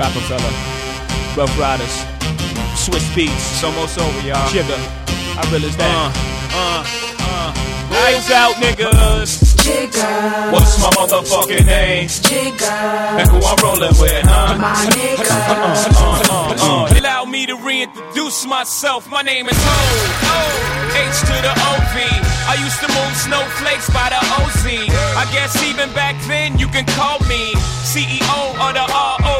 Rockefeller, Rough Riders, Swizz Beatz, It's almost over, y'all. Jigga. I realize that. Uh, uh, uh. Lights out, niggas. Jigga, What's my motherfucking name? jigga, And who I'm rolling with, huh? my nigga. Uh, uh, Allow me to reintroduce myself. My name is Hov. O. H to the OV. I used to move snowflakes by the OZ. I guess even back then you can call me CEO of the ROC.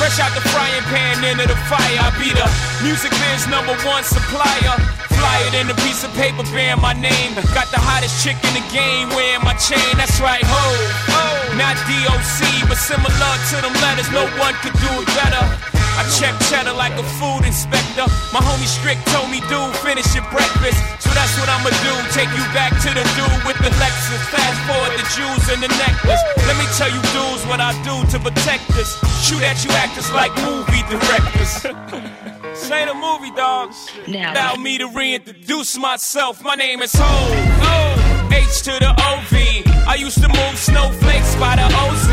Fresh out the frying pan into the fire. I be the music biz number one supplier. Fly it in a piece of paper bearing my name. Got the hottest chick in the game wearing my chain. That's right, ho. ho. Not DOC, but similar to them letters. No one could do it better. I check cheddar like a food inspector. My homie Strick told me, dude, finish your breakfast. So that's what I'ma do. Take you back to the dude with the Lexus. Fast forward the jewels and the necklace. Let me tell you, dudes, what I do to protect us. Shoot at you actors like movie directors. Ain't a movie, dog. Now. Allow me to reintroduce myself. My name is Hov. H to the OV. I used to move snowflakes by the OZ.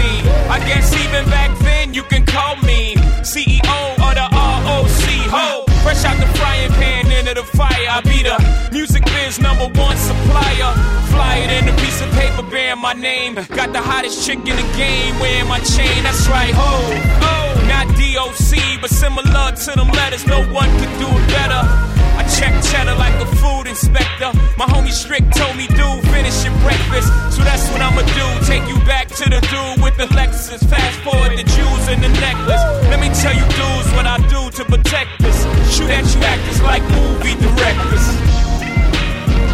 I guess even back then you can call me CEO of the ROC. Ho. Fresh out the frying pan into the fire. I be the music biz number one supplier. Fly it in a piece of paper bearing my name. Got the hottest chick in the game wearing my chain. That's right, ho. Oh, not DOC, but similar to them letters. No one could do it better. I check cheddar like a food inspector. My homie Strick told me, dude, finish your breakfast. So that's what I'ma do. Take you back to the dude with the Lexus. Fast forward the jewels and the necklace. Let me tell you, dudes, what I do to protect us. Shoot at you actors like movie directors.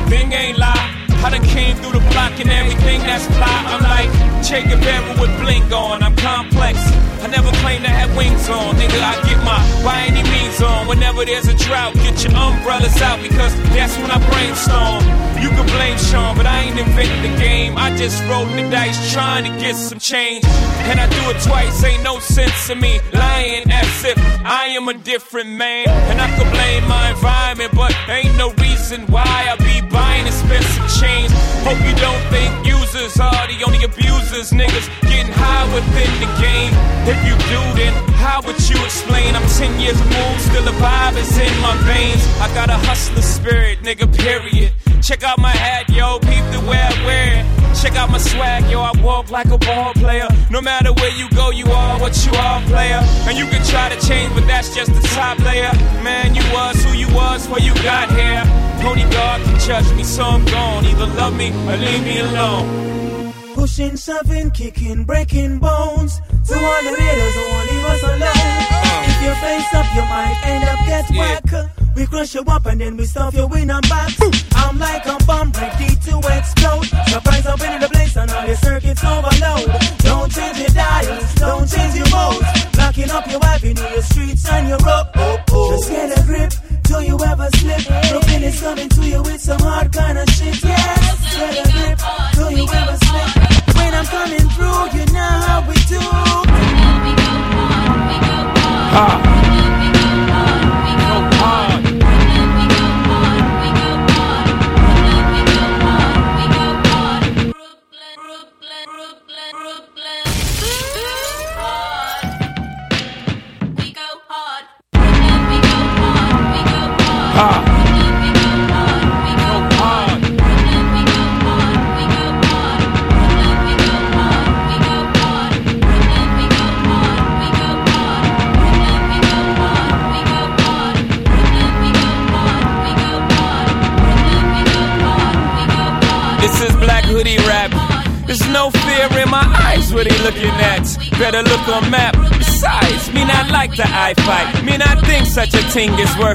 Thing ain't lie. I done came through the block and everything that's fly. I'm like Che Guevara with blink on. I'm complex. I never claim to have wings on. Nigga, I get my by any means on. Whenever there's a drought, get your umbrellas out because that's when I brainstorm. You can blame Shawn, but I ain't invented the game. I just rolled the dice trying to get some change. And I do it twice, ain't no sense in me lying as if I am a different man. And I could blame my environment, but ain't no reason why I be buying expensive chains. Hope you don't think users are the only abusers. Niggas getting high within the game. If you do, then how would you explain? I'm 10 years removed, still the vibe is in my veins. I got a hustler spirit, nigga, period. Check out my hat, yo, peep the way I wear it. Check out my swag, yo, I walk like a ball player. No matter where you go, you are what you are, player. And you can try to change, but that's just the top layer. Man, you was who you was before you got here. Pony God can judge me, so I'm gone. Either love me or leave me alone. Pushing, shoving, kicking, breaking bones. To all the haters who won't leave us alone. Uh. If you face up, you might end up get Yeah. whack. We crush you up and then we stuff you in a box. I'm like a bomb ready to explode. Surprise up in the place and all your circuits overload. Don't change your dials, don't change your modes. Locking up your avenue, your streets and your road. Just get a grip. Do you ever slip? Brooklyn is coming to you with some hard kind of shit.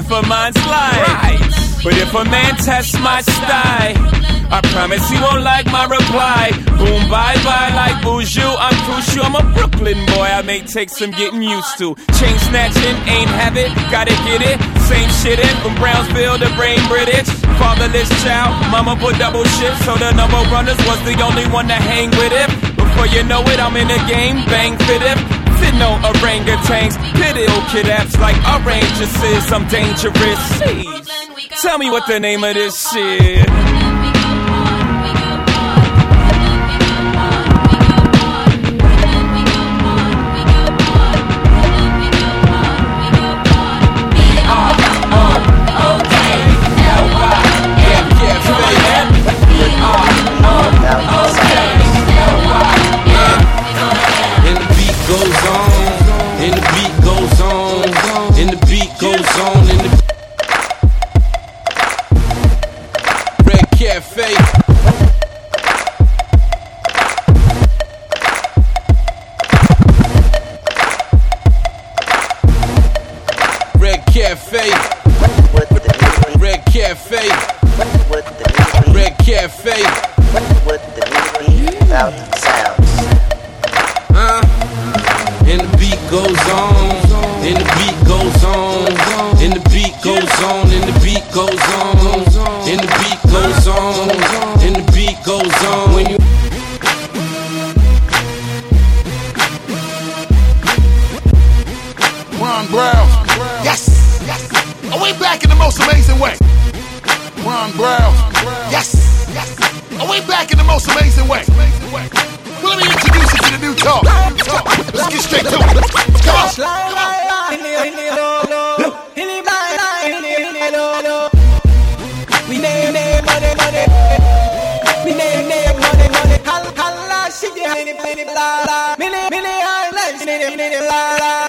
A man's life. But if a man tests my style, I promise he won't like my reply. Boom, bye bye, like Buju. I'm crucial. I'm a Brooklyn boy. I may take some getting used to. Chain snatching, ain't have it. Gotta get it. Same shit in from Brownsville to Brain British. Fatherless child, mama put double shift, so the number runners was the only one to hang with it. Before you know it, I'm in the game, bang fit it. Fit no orangutans, pit ill kid apps like is, I'm dangerous. Jeez. Tell me what the name of this shit. On. We name name money money. We name name money money. Hal hal shit ya mini mini la la. Mini mini islands mini mini la la. We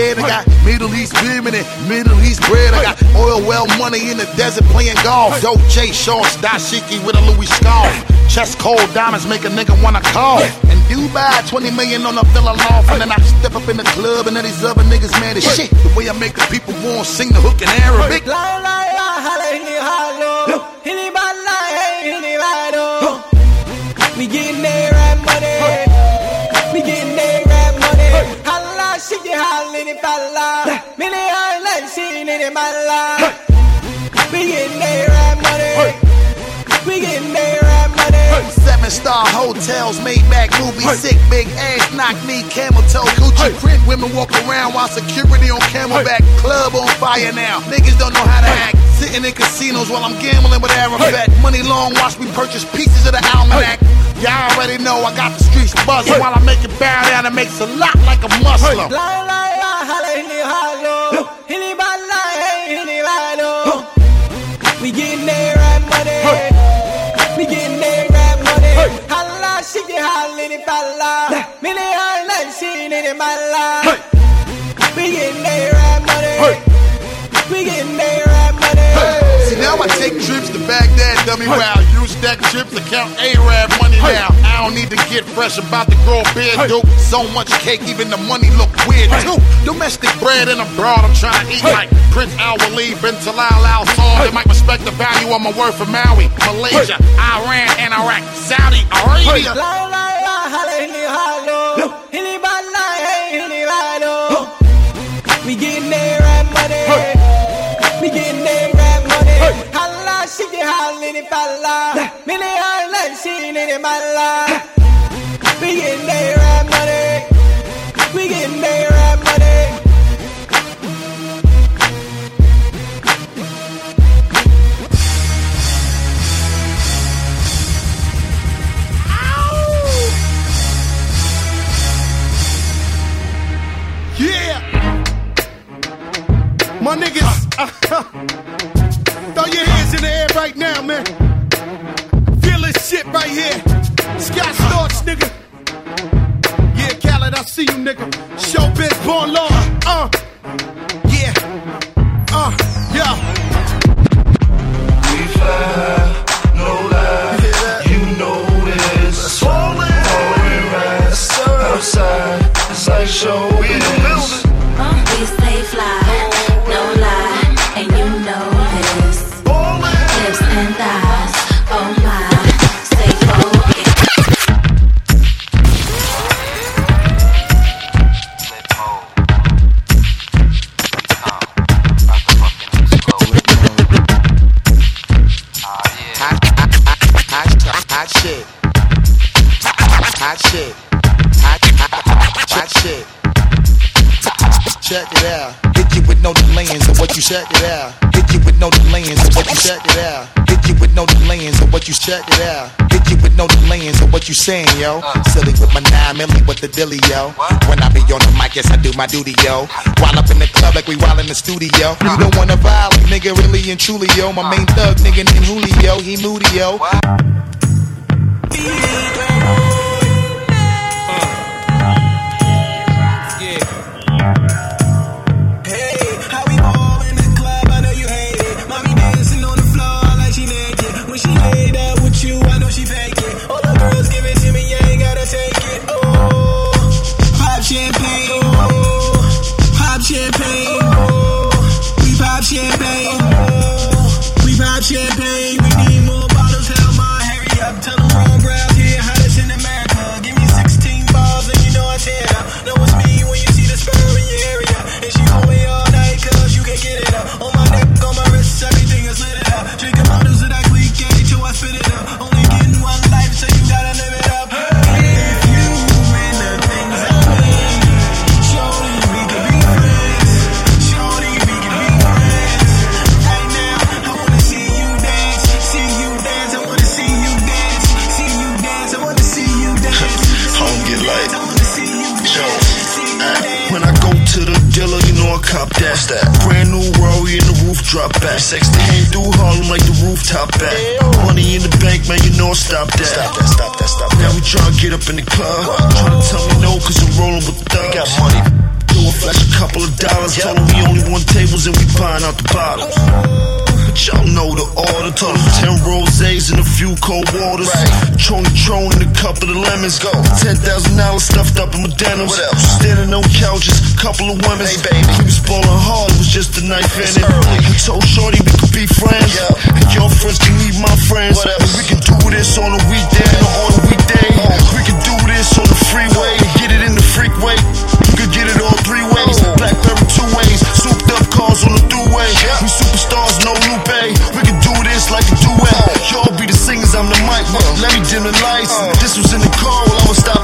dead. I got Middle East women and Middle East bread. I got oil well money in the desert playing golf. Dolce shorts, dashiki with a Louis scarf. Chest cold diamonds make a nigga wanna call. In Dubai, 20 million on a villa loft. And then I step up in the club and then these other niggas mad as shit. The way I make the people want to sing the hook in Arabic. Holla, shit, you hollin' if I lie. Many islands, seen it in my life. We getting there at money. We getting there at money. Seven star hotels, made back movies, sick big ass, knock me, camel toe, Gucci print. Women walk around while security on camelback. Club on fire now. Niggas don't know how to act. Sitting in casinos while I'm gambling with Arafat. Money long, watch me purchase pieces of the almanac. Y'all already know I got the streets buzzing while I make it bow down and makes a lot like a Muslim. We getting there at money. We getting there at money. Holla, shit, you hollin' if I lie. Many islands seen it in my life. We getting there at money. We getting there at money. See, now I take trips to Baghdad, dummy wow. Use that trips to count Arab money now. I don't need to get fresh about to grow a beard, dope. So much cake, even the money look weird too. Domestic bread and abroad, I'm trying to eat like Prince Al Waleed, bin Talal Al Saud. They might respect the value of my word for Maui, Malaysia, Iran, and Iraq, Saudi Arabia. Holla, shit, you hollin' if I lie. Many islands seen it in my life. We getting there at money. We getting there at money. Yeah! My niggas, throw your hands in the air right now, man. Feel this shit right here. Scott Storch, nigga. Yeah, Khaled, I see you, nigga. Hit you with no delaying, so what you check it out. Hit you with no delaying, so what you check it out. Hit you with no delaying, so what you check it out. Hit you with no delaying, so what you saying, yo? Uh. Silly with my nine milli with the dilly, yo. When I be on the mic, yes, I do my duty, yo. While up in the club like we while in the studio. You don't wanna violate, nigga, really and truly, yo. My main thug, nigga, named Julio, he moody, yo. Hey, 10 rosés and a few cold waters. Tron Tron and a couple of lemons. Go. $10,000 stuffed up in my denims. What else? Standing on couches, couple of women. Hey, baby. We was ballin' hard, it was just a knife in it. I told Shorty we could be friends. And your friends can meet my friends. And we can do this on a weekday or on a weekday. Oh. We can do this on the freeway. Oh. Get it in the freak way. You could get it all three ways. Oh. Blackberry two ways. Souped up cars on the throughway. We Let me dim the lights. This was in the car while I was stopping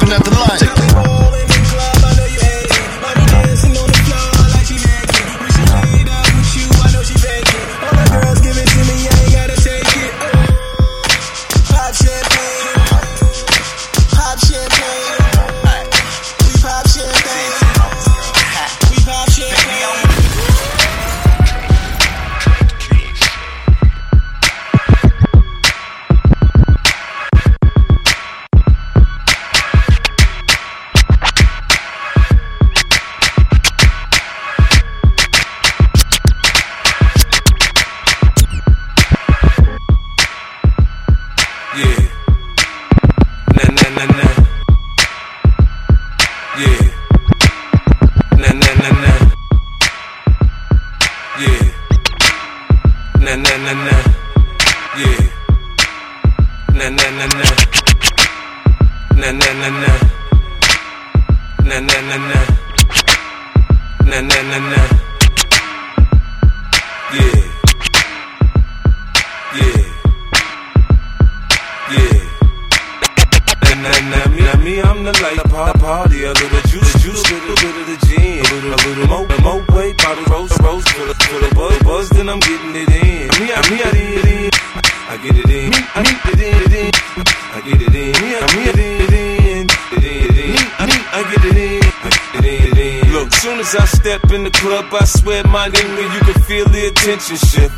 The party. A little juice, juice, a little bit of the gin. A little, a little more, more weight, bottle rose, rose, full of, full of buzz, buzz, then I'm getting it in. Me, I, me, I get it in. I get it in. Me, I get it in, it in. I get it in. Me, I, me, I get it in. It in, it in. Me, I, me, I get it in. Look, soon as I step in the club, I swear my nigga, you can feel the attention shift.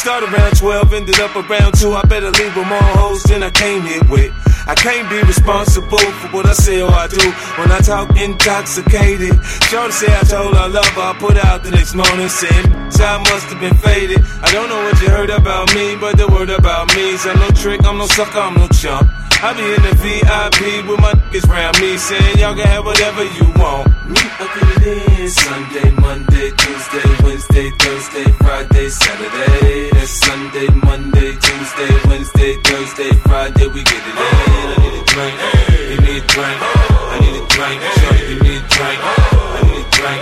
Start around 12, ended up around 2. I better leave with more hoes than I came here with. I can't be responsible for what I say or I do when I talk intoxicated. Shorty say I told her I love her. I put out the next morning saying, I must have been faded. I don't know what you heard about me, but the word about me is I'm no trick, I'm no sucker, I'm no chump. I be in the VIP with my niggas round me saying y'all can have whatever you want. Me, I get it in Sunday, Monday, Tuesday, Wednesday, Thursday, Friday, Saturday. That's Sunday, Monday, Tuesday, Wednesday, Thursday, Friday. We get it in. I need a drink. Give me a drink. I need a drink. Shorty, give me a drink. I need a drink.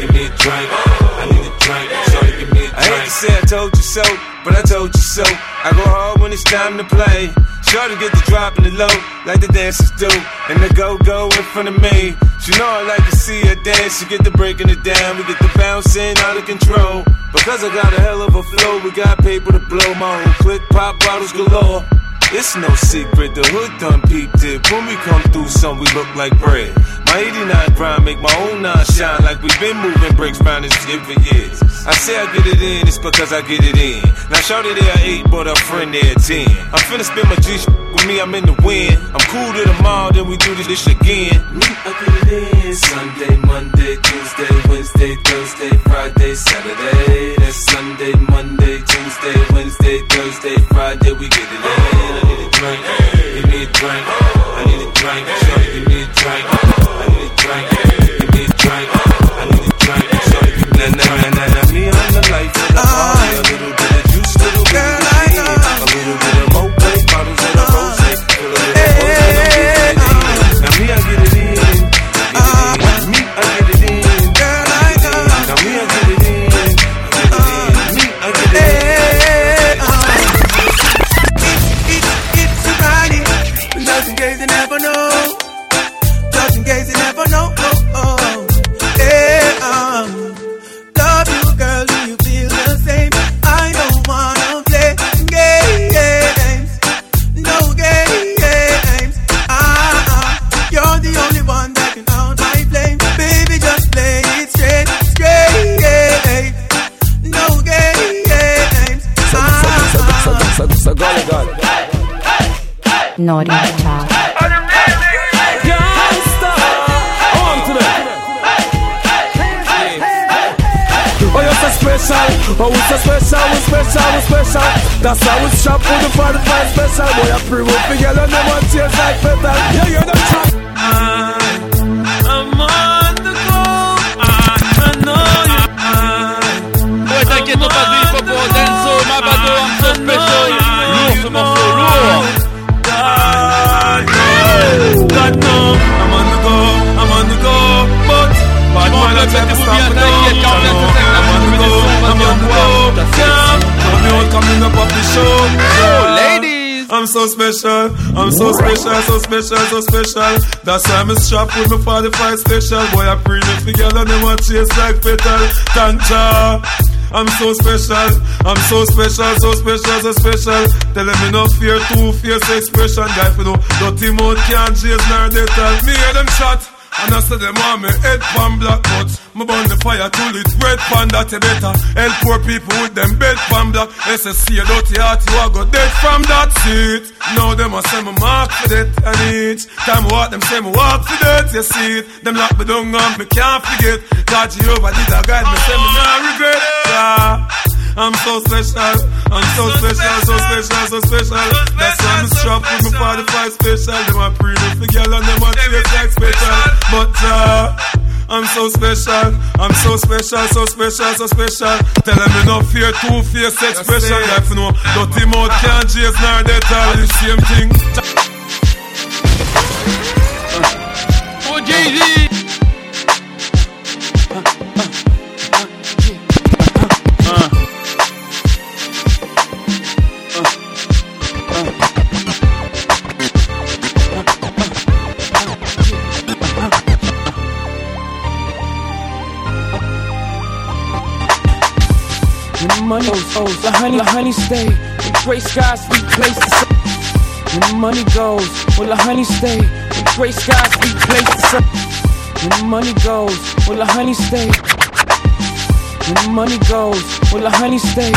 Give me a drink. I need a drink. Shorty, give me a drink. I hate to say I told you so, but I told you so. I go hard when it's time to play. Shorty get the drop in the low, like the dancers do. And the go-go in front of me. She know I like to see her dance. She get the breaking it down. We get the bouncing out of control. Because I got a hell of a flow, we got paper to blow. My whole click pop bottles galore. It's no secret, the hood done peeped it. When we come through, some we look like bread. My 89 grind make my own nine shine like we've been moving bricks round this shit for years. I say I get it in, it's because I get it in. Now shorty there at 8, but her friend there at 10. I'm finna spend my G with me, I'm in the wind. I'm cool to the mall, then we do this, this again. I get it in. Sunday, Monday, Tuesday, Wednesday, Thursday, Friday, Saturday. That's how it's shop for the 45 special. Boy, I with the girl and them want taste like metal. I'm so special, I'm so special, so special, so special. That's why I'm strapped with my 45 special. Boy, I the girl and them want chase like petal. Thank ya. I'm so special, I'm so special, so special, so special. Tell them no fear, two fierce expression. Guy, for no dirty mouth can't chase nor they tell me hear them shot. And I say them want me head pan black but Me burn the fire till it red pan that you better Help poor people with them bed pan black. SSC a dirty heart you a go dead from that seat. Now them a say me mark for that And each time walk them say me walk for that You see it. Them lock me down and me can't forget. God Jehovah did a guide me say me not regret. Yeah. I'm so special, I'm so special, so special, so special. That's why I'm strapped with my 45 special. Them a pre for girl and them a taste like special. But uh, I'm so special, I'm so special, so special, so special. Tell them no fear, two face expression. Life no dirty mouth can't chase nor they tell the same thing. Oh, Jay-Z. The honey, the honey stay. When gray skies replace the sun. When money goes, will the honey stay? When gray skies replace the sun. When money goes, will the honey stay? When the money goes, will the honey stay?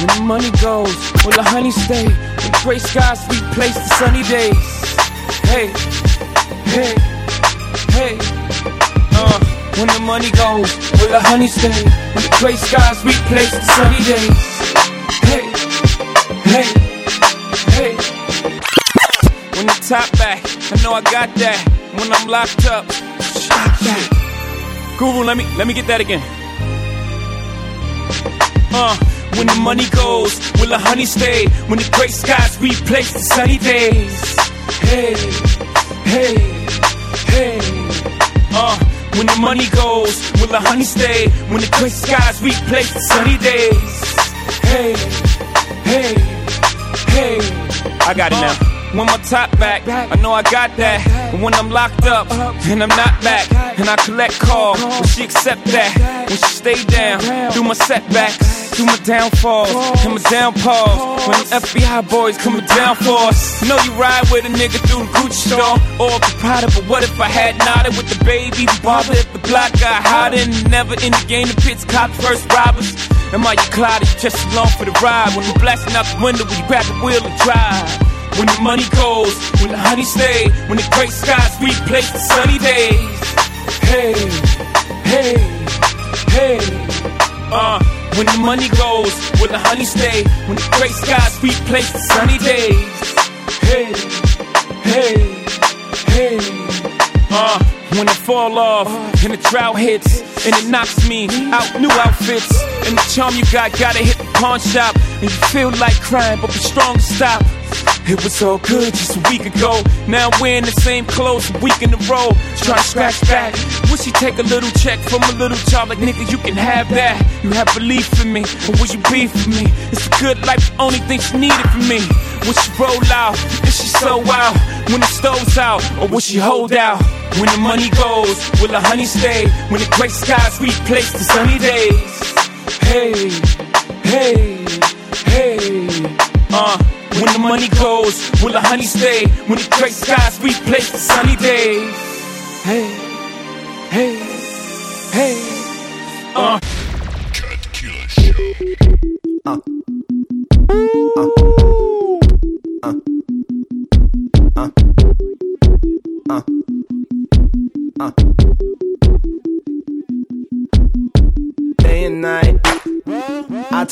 When the money goes, will the honey stay? When gray skies replace the sunny days. Hey, hey. When the money goes, will the honey stay? When the gray skies replace the sunny days. Hey, hey, hey. When the top back, I know I got that. When I'm locked up, shot back. Guru, let me let me get that again. Uh, when the money goes, will the honey stay? When the gray skies replace the sunny days. Hey, hey, hey. Uh, when the money goes, will the honey stay? When the gray skies replace the sunny days. Hey, hey, hey. I got it now. Uh, when my top back, I know I got that. And when I'm locked up and I'm not back, and I collect calls, will she accept that? When she stay down through my setbacks, through my downfalls and my downfalls. When the FBI boys coming down for us, know you ride with a nigga through the Gucci store, all proprietor. But what if I had nodded with the baby? Bother if the block got hotter and never in the game. The pits cops first robbers. Am I your cloud? You just along for the ride. When you blasting out the window, when you grab the wheel and drive. When the money goes, when the honey stay, when the gray skies replace the sunny days. Hey, hey, hey. Uh, when the money goes, when the honey stay, when the gray skies replace the sunny days. Hey, hey, hey. Uh, when I fall off and the drought hits and it knocks me out new outfits and the charm you got gotta hit the pawn shop and you feel like crying but be strong to stop. It was all good just a week ago. Now I'm wearing the same clothes a week in a row. Try to scratch back. Wish she take a little check from a little child like nigga, you can have that. You have belief in me, or would you be for me? It's a good life, the only thing she needed from me. Would she roll out? Is she so out? When the stove's out, or will she hold out? When the money goes, will the honey stay? When the gray skies replace the sunny days. Hey, hey, hey. Uh, when the money goes, will the honey stay? When the gray skies replace the sunny days. Hey, hey, hey. Uh. Cut Killer Show. Uh. Uh. Uh. Uh. Uh. Uh. Day and night, I I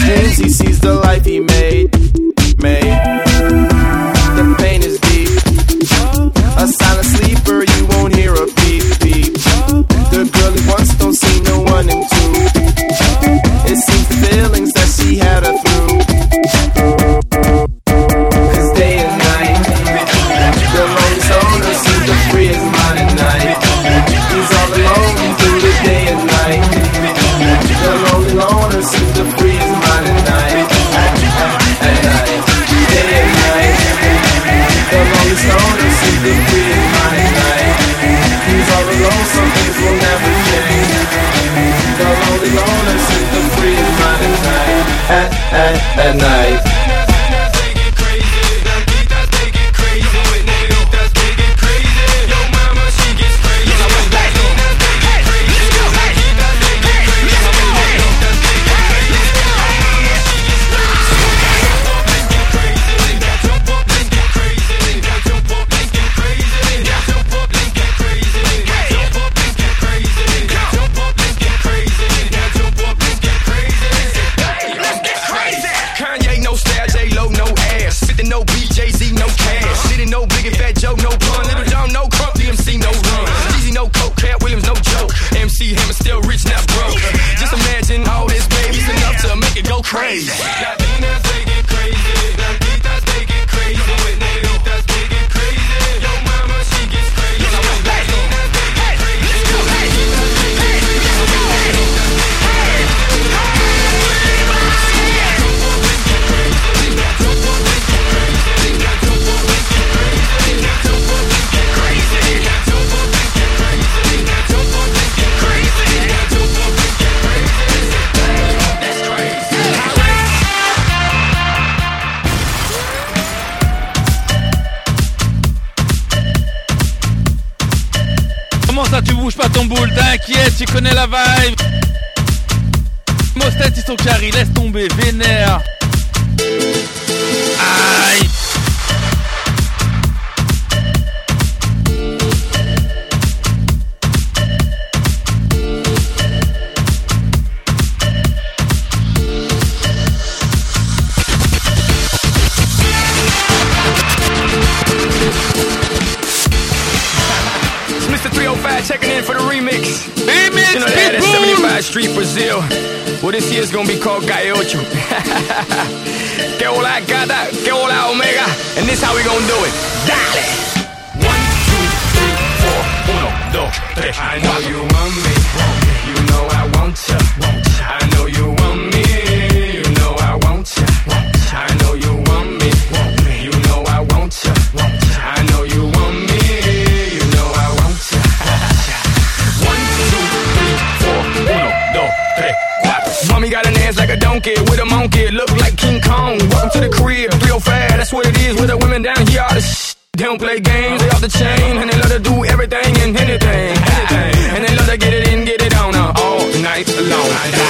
His he sees the life he. Made. La vibe. Mostet, ils laisse tomber, vénère. This year's gonna be called Calle Ocho. que hola gata, que hola omega. And this how we gonna do it. Dale! One, two, three, four. Uno, dos, tres. I know you want me. You know I want you funky with a monkey, look like King Kong. Welcome to the crib, real fast, that's what it is with the women down here. All the sh- they don't play games, they off the chain, and they love to do everything and anything, anything. And they love to get it in, get it on, uh, all night long.